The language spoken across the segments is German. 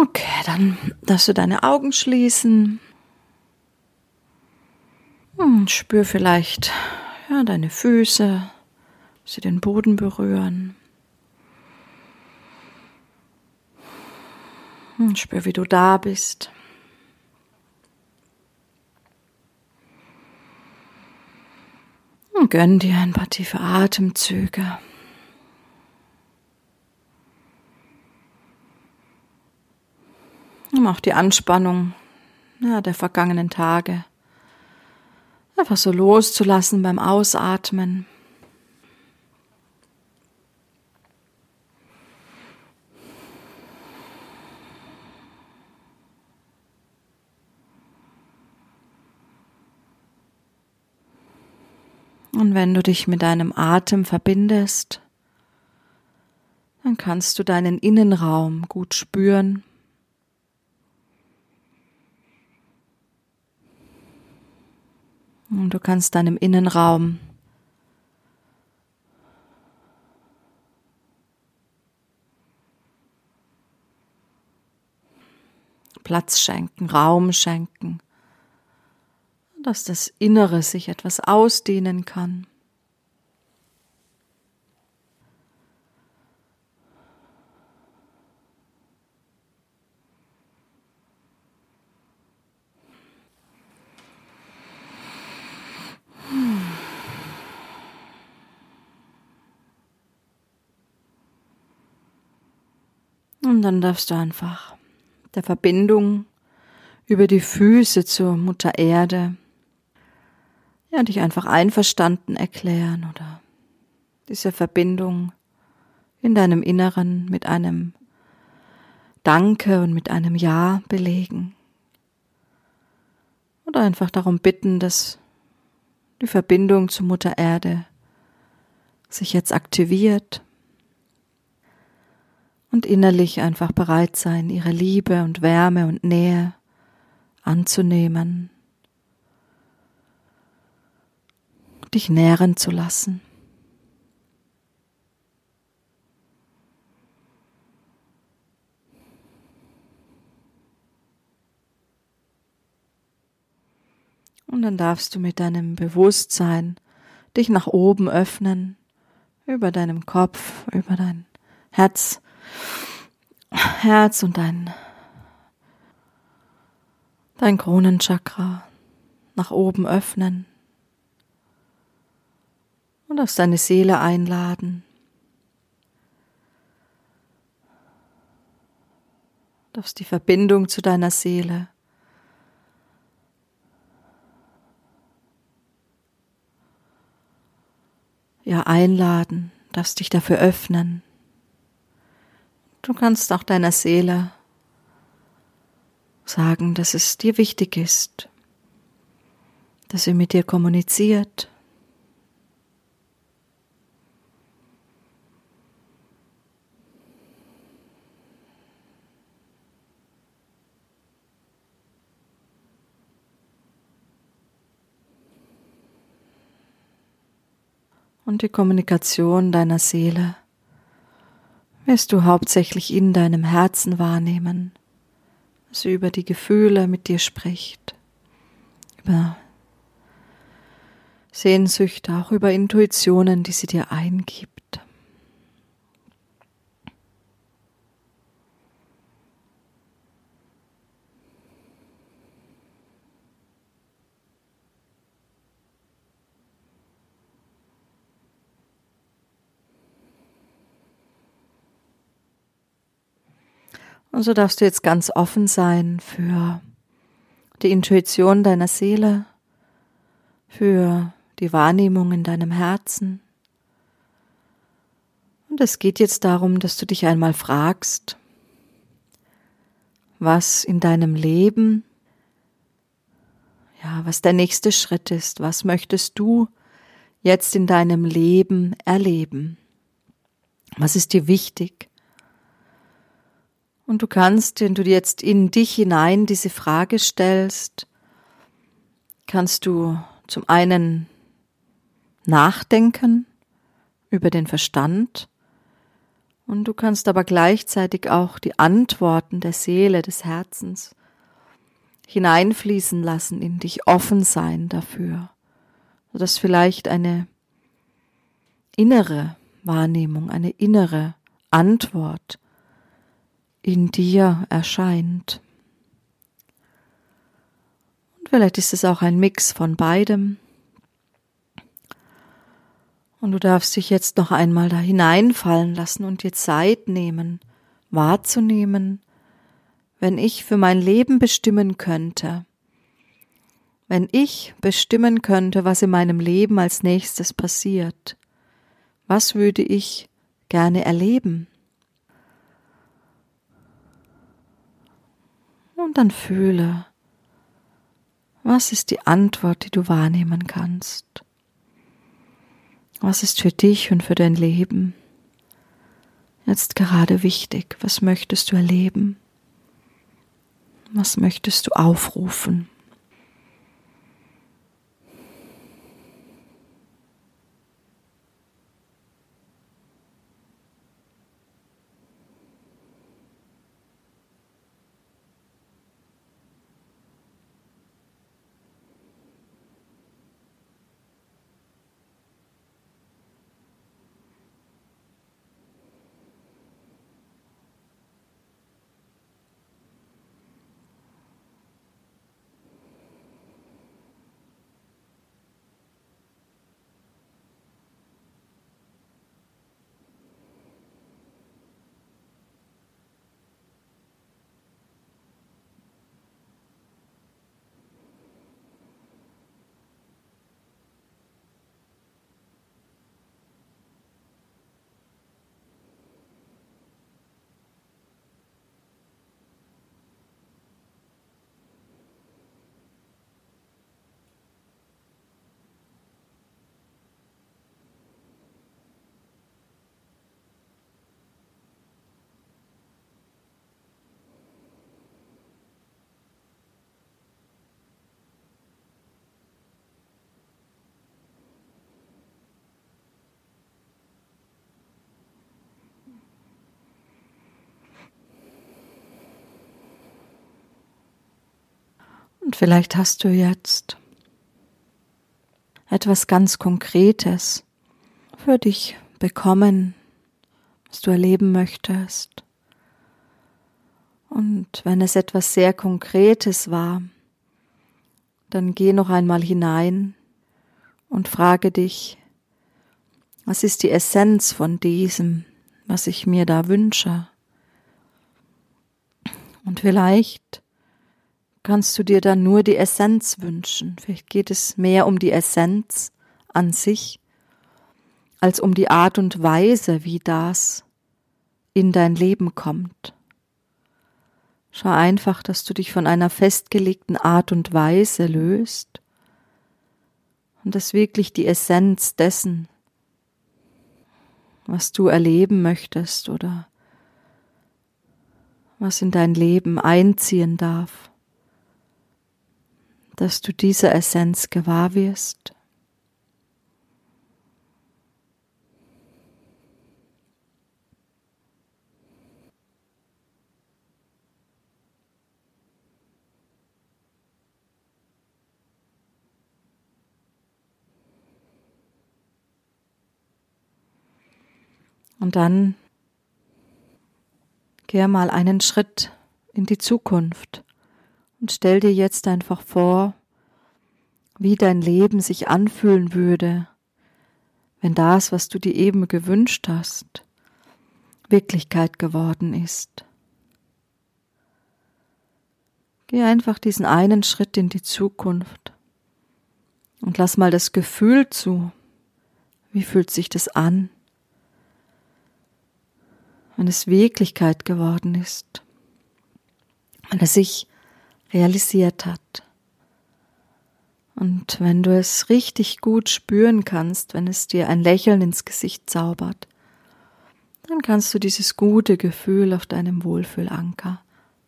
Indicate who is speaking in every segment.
Speaker 1: Okay, dann darfst du deine Augen schließen. Hm, spür vielleicht ja, deine Füße, sie den Boden berühren. Hm, spür, wie du da bist. Und gönn dir ein paar tiefe Atemzüge. Auch die Anspannung ja, der vergangenen Tage einfach so loszulassen beim Ausatmen. Und wenn du dich mit deinem Atem verbindest, dann kannst du deinen Innenraum gut spüren. Und du kannst deinem Innenraum Platz schenken, Raum schenken dass das Innere sich etwas ausdehnen kann. Und dann darfst du einfach der Verbindung über die Füße zur Mutter Erde ja, dich einfach einverstanden erklären oder diese Verbindung in deinem Inneren mit einem Danke und mit einem Ja belegen. Oder einfach darum bitten, dass die Verbindung zu Mutter Erde sich jetzt aktiviert und innerlich einfach bereit sein, ihre Liebe und Wärme und Nähe anzunehmen dich nähren zu lassen. Und dann darfst du mit deinem Bewusstsein dich nach oben öffnen, über deinem Kopf, über dein Herz, Herz und dein, dein Kronenchakra nach oben öffnen und auf deine Seele einladen. Darfst die Verbindung zu deiner Seele ja einladen, darfst dich dafür öffnen. Du kannst auch deiner Seele sagen, dass es dir wichtig ist, dass sie mit dir kommuniziert, und die Kommunikation deiner Seele wirst du hauptsächlich in deinem Herzen wahrnehmen, was über die Gefühle mit dir spricht, über Sehnsüchte, auch über Intuitionen, die sie dir eingibt. Und so darfst du jetzt ganz offen sein für die Intuition deiner Seele, für die Wahrnehmung in deinem Herzen. Und es geht jetzt darum, dass du dich einmal fragst, was in deinem Leben, ja, was der nächste Schritt ist, was möchtest du jetzt in deinem Leben erleben? Was ist dir wichtig? Und du kannst, wenn du jetzt in dich hinein diese Frage stellst, kannst du zum einen nachdenken über den Verstand Und du kannst aber gleichzeitig auch die Antworten der Seele, des Herzens hineinfließen lassen, in dich offen sein dafür, sodass vielleicht eine innere Wahrnehmung, eine innere Antwort in dir erscheint. Und vielleicht ist es auch ein Mix von beidem. Und du darfst dich jetzt noch einmal da hineinfallen lassen und dir Zeit nehmen, wahrzunehmen, wenn ich für mein Leben bestimmen könnte, wenn ich bestimmen könnte, was in meinem Leben als nächstes passiert, was würde ich gerne erleben? Und dann fühle, was ist die Antwort, die du wahrnehmen kannst? Was ist für dich und für dein Leben jetzt gerade wichtig? Was möchtest du erleben? Was möchtest du aufrufen? Vielleicht hast du jetzt etwas ganz Konkretes für dich bekommen, was du erleben möchtest. Und wenn es etwas sehr Konkretes war, dann geh noch einmal hinein und frage dich, was ist die Essenz von diesem, was ich mir da wünsche? Und vielleicht kannst du dir dann nur die Essenz wünschen. Vielleicht geht es mehr um die Essenz an sich, als um die Art und Weise, wie das in dein Leben kommt. Schau einfach, dass du dich von einer festgelegten Art und Weise löst und dass wirklich die Essenz dessen, was du erleben möchtest oder was in dein Leben einziehen darf, dass du dieser Essenz gewahr wirst. Und dann geh mal einen Schritt in die Zukunft. Und stell dir jetzt einfach vor, wie dein Leben sich anfühlen würde, wenn das, was du dir eben gewünscht hast, Wirklichkeit geworden ist. Geh einfach diesen einen Schritt in die Zukunft und lass mal das Gefühl zu. Wie fühlt sich das an, wenn es Wirklichkeit geworden ist, wenn es sich realisiert hat. Und wenn du es richtig gut spüren kannst, wenn es dir ein Lächeln ins Gesicht zaubert, dann kannst du dieses gute Gefühl auf deinem Wohlfühlanker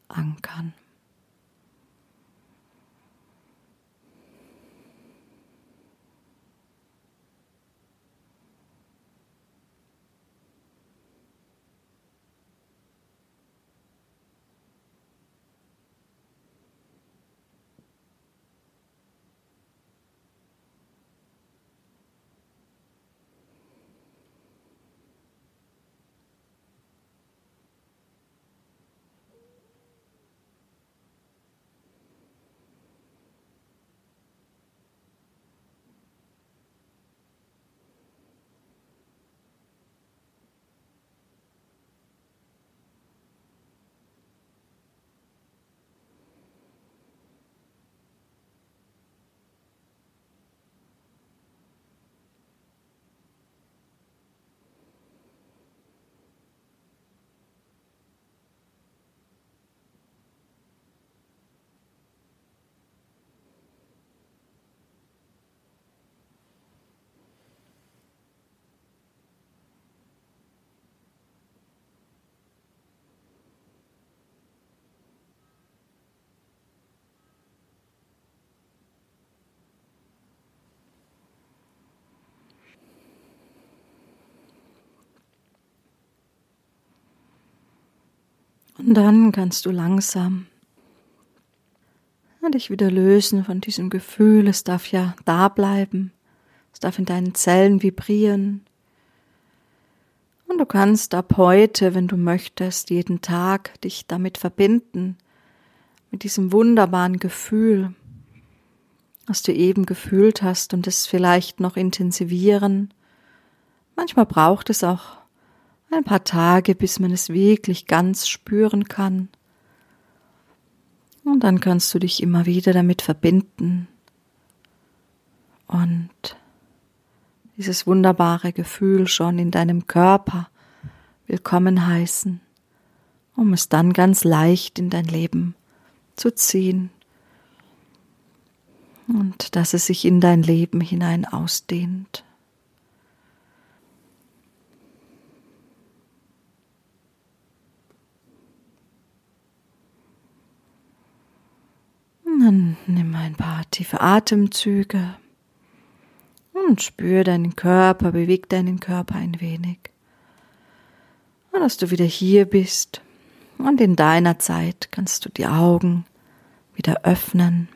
Speaker 1: ankern. Und dann kannst du langsam dich wieder lösen von diesem Gefühl. Es darf ja da bleiben. Es darf in deinen Zellen vibrieren. Und du kannst ab heute, wenn du möchtest, jeden Tag dich damit verbinden, mit diesem wunderbaren Gefühl, was du eben gefühlt hast und es vielleicht noch intensivieren. Manchmal braucht es auch ein paar Tage, bis man es wirklich ganz spüren kann. Und dann kannst du dich immer wieder damit verbinden und dieses wunderbare Gefühl schon in deinem Körper willkommen heißen, um es dann ganz leicht in dein Leben zu ziehen und dass es sich in dein Leben hinein ausdehnt. Dann nimm ein paar tiefe Atemzüge und spür deinen Körper, beweg deinen Körper ein wenig. Und dass du wieder hier bist und in deiner Zeit kannst du die Augen wieder öffnen.